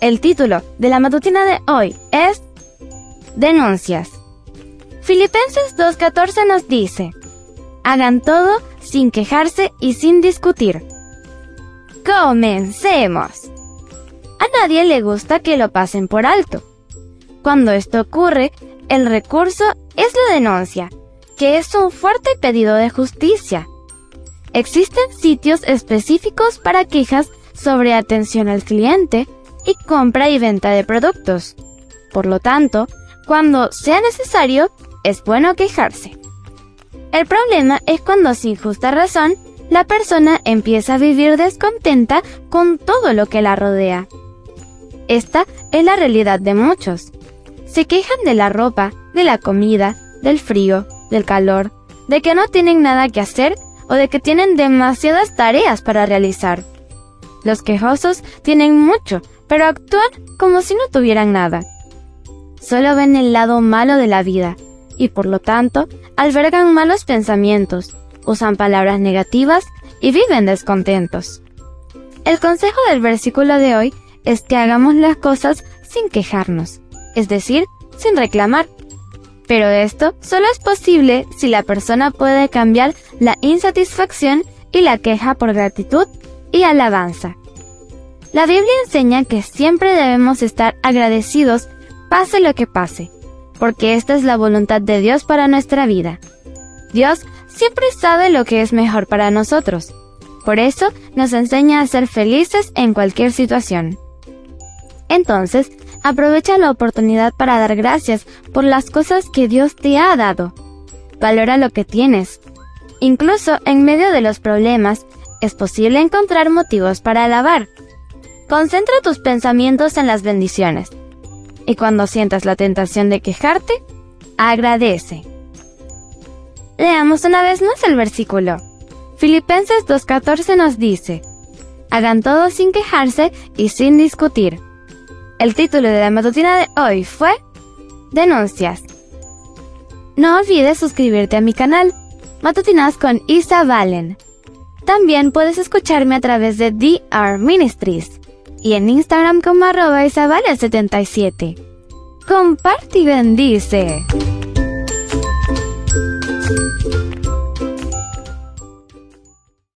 El título de la matutina de hoy es Denuncias. Filipenses 2.14 nos dice, hagan todo sin quejarse y sin discutir. Comencemos. A nadie le gusta que lo pasen por alto. Cuando esto ocurre, el recurso es la denuncia, que es un fuerte pedido de justicia. Existen sitios específicos para quejas sobre atención al cliente, y compra y venta de productos. Por lo tanto, cuando sea necesario, es bueno quejarse. El problema es cuando sin justa razón la persona empieza a vivir descontenta con todo lo que la rodea. Esta es la realidad de muchos. Se quejan de la ropa, de la comida, del frío, del calor, de que no tienen nada que hacer o de que tienen demasiadas tareas para realizar. Los quejosos tienen mucho, pero actúan como si no tuvieran nada. Solo ven el lado malo de la vida y por lo tanto albergan malos pensamientos, usan palabras negativas y viven descontentos. El consejo del versículo de hoy es que hagamos las cosas sin quejarnos, es decir, sin reclamar. Pero esto solo es posible si la persona puede cambiar la insatisfacción y la queja por gratitud y alabanza. La Biblia enseña que siempre debemos estar agradecidos pase lo que pase, porque esta es la voluntad de Dios para nuestra vida. Dios siempre sabe lo que es mejor para nosotros. Por eso nos enseña a ser felices en cualquier situación. Entonces, aprovecha la oportunidad para dar gracias por las cosas que Dios te ha dado. Valora lo que tienes. Incluso en medio de los problemas, es posible encontrar motivos para alabar. Concentra tus pensamientos en las bendiciones. Y cuando sientas la tentación de quejarte, agradece. Leamos una vez más el versículo. Filipenses 2.14 nos dice, hagan todo sin quejarse y sin discutir. El título de la matutina de hoy fue Denuncias. No olvides suscribirte a mi canal, Matutinas con Isa Valen. También puedes escucharme a través de DR Ministries y en Instagram como arroba Isabel77. Comparte y bendice.